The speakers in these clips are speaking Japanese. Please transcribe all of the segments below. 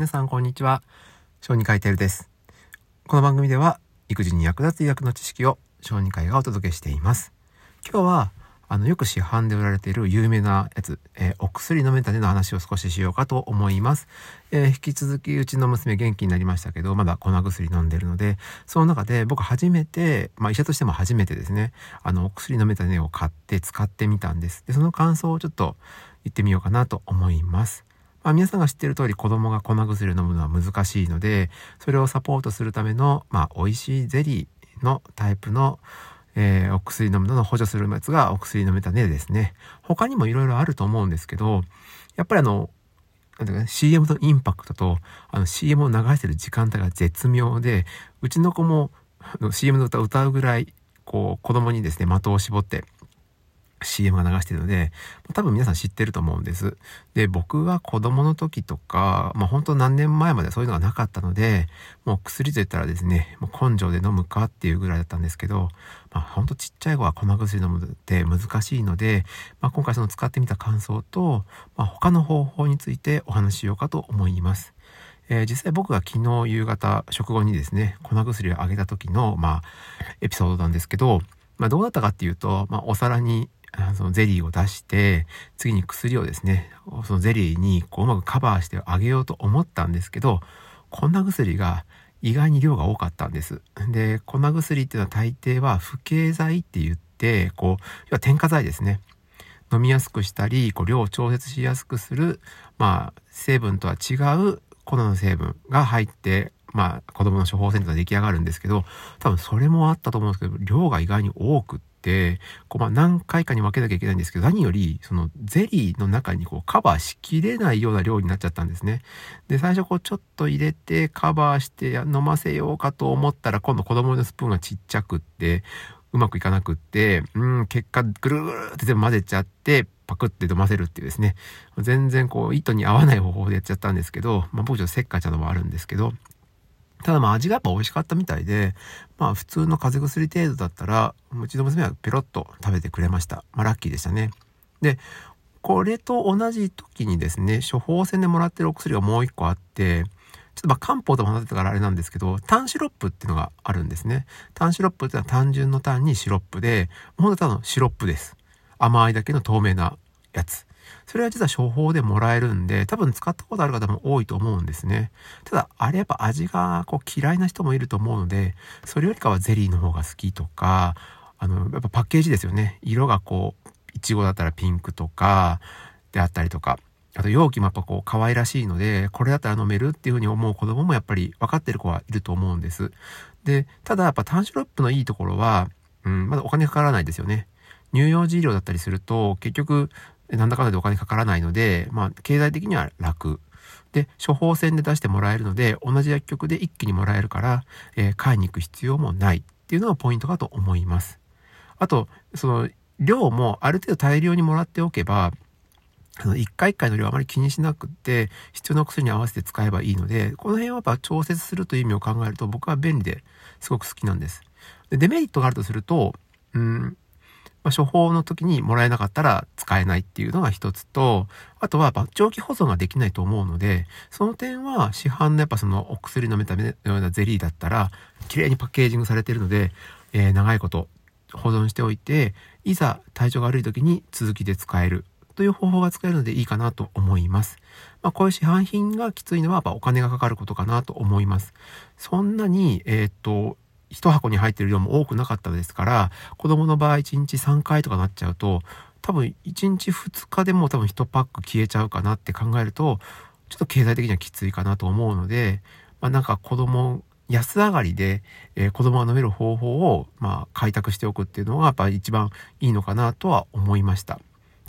皆さんこんにちは。小児科医テルです。この番組では育児に役立つ医学の知識を小児科医がお届けしています。今日はあのよく市販で売られている有名なやつ、えー、お薬飲めたねの話を少ししようかと思います、えー、引き続きうちの娘元気になりましたけどまだ粉薬飲んでるのでその中で僕初めてまあ医者としても初めてですねあのお薬飲めたねを買って使ってみたんです。でその感想をちょっと言ってみようかなと思います。まあ、皆さんが知っている通り子供が粉薬を飲むのは難しいので、それをサポートするための、まあ、美味しいゼリーのタイプの、えー、お薬飲むのを補助するやつがお薬飲めたねですね。他にもいろいろあると思うんですけど、やっぱりあの、なんか、CM のインパクトと、あの CM を流してる時間帯が絶妙で、うちの子も CM の歌を歌うぐらい、こう、子供にですね、的を絞って CM が流してるので、多分皆さん知ってると思うんです。で、僕は子供の時とか、まあ本当何年前までそういうのがなかったので、もう薬と言ったらですね、もう根性で飲むかっていうぐらいだったんですけど、まあ本当ちっちゃい子は粉薬飲むって難しいので、まあ今回その使ってみた感想と、まあ他の方法についてお話ししようかと思います。えー、実際僕が昨日夕方食後にですね、粉薬をあげた時の、まあ、エピソードなんですけど、まあどうだったかっていうと、まあお皿にそのゼリーを出して、次に薬をですね、そのゼリーにこううまくカバーしてあげようと思ったんですけど、粉薬が意外に量が多かったんです。で、粉薬っていうのは大抵は不経剤って言って、こう、要は添加剤ですね。飲みやすくしたり、こう量を調節しやすくする、まあ、成分とは違う粉の成分が入って、まあ、子供の処方箋が出来上がるんですけど、多分それもあったと思うんですけど、量が意外に多くって、こうまあ何回かに分けなきゃいけないんですけど、何より、そのゼリーの中にこうカバーしきれないような量になっちゃったんですね。で、最初こうちょっと入れてカバーして飲ませようかと思ったら、今度子供のスプーンがちっちゃくって、うまくいかなくって、うん、結果ぐるぐるって全部混ぜちゃって、パクって飲ませるっていうですね、全然こう、糸に合わない方法でやっちゃったんですけど、まあ僕ちょっとせっかちなのもあるんですけど、ただまあ味がやっぱ美味しかったみたいで、まあ普通の風邪薬程度だったら、うちの娘はペロッと食べてくれました。まあラッキーでしたね。で、これと同じ時にですね、処方箋でもらってるお薬がもう一個あって、ちょっとまあ漢方ともなってたからあれなんですけど、単シロップっていうのがあるんですね。単シロップってのは単純の単にシロップで、本当はただのシロップです。甘いだけの透明なやつ。それは実は処方でもらえるんで、多分使ったことある方も多いと思うんですね。ただ、あれやっぱ味がこう嫌いな人もいると思うので、それよりかはゼリーの方が好きとか、あの、やっぱパッケージですよね。色がこう、いちごだったらピンクとか、であったりとか、あと容器もやっぱこう可愛らしいので、これだったら飲めるっていうふうに思う子供もやっぱり分かってる子はいると思うんです。で、ただやっぱ単シロップのいいところは、うん、まだお金かからないですよね。乳幼児医療だったりすると、結局、なんだかんだでお金かからないので、まあ、経済的には楽。で、処方箋で出してもらえるので、同じ薬局で一気にもらえるから、えー、買いに行く必要もないっていうのがポイントかと思います。あと、その、量もある程度大量にもらっておけば、あの、一回一回の量あまり気にしなくて、必要な薬に合わせて使えばいいので、この辺はやっぱ調節するという意味を考えると僕は便利ですごく好きなんです。でデメリットがあるとすると、うん、まあ、処方の時にもらえなかったら使えないっていうのが一つと、あとはやっぱ長期保存ができないと思うので、その点は市販のやっぱそのお薬飲めたのようなゼリーだったら、綺麗にパッケージングされているので、えー、長いこと保存しておいて、いざ体調が悪い時に続きで使えるという方法が使えるのでいいかなと思います。まあ、こういう市販品がきついのはやっぱお金がかかることかなと思います。そんなに、えー、っと、一箱に入ってる量も多くなかったですから、子供の場合1日3回とかなっちゃうと、多分1日2日でも多分1パック消えちゃうかなって考えると、ちょっと経済的にはきついかなと思うので、まあなんか子供、安上がりで、えー、子供が飲める方法を、まあ開拓しておくっていうのがやっぱり一番いいのかなとは思いました。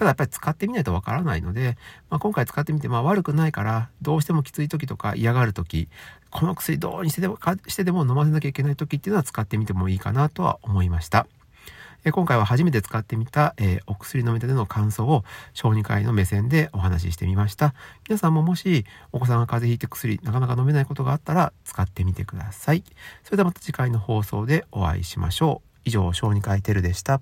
ただやっぱり使ってみないとわからないので、まあ、今回使ってみて、まあ悪くないから、どうしてもきつい時とか嫌がる時、この薬どうにしてでも、してでも飲ませなきゃいけない時っていうのは使ってみてもいいかなとは思いました。今回は初めて使ってみた、えー、お薬飲みたての感想を小児科医の目線でお話ししてみました。皆さんももしお子さんが風邪ひいて薬なかなか飲めないことがあったら使ってみてください。それではまた次回の放送でお会いしましょう。以上、小児科医テルでした。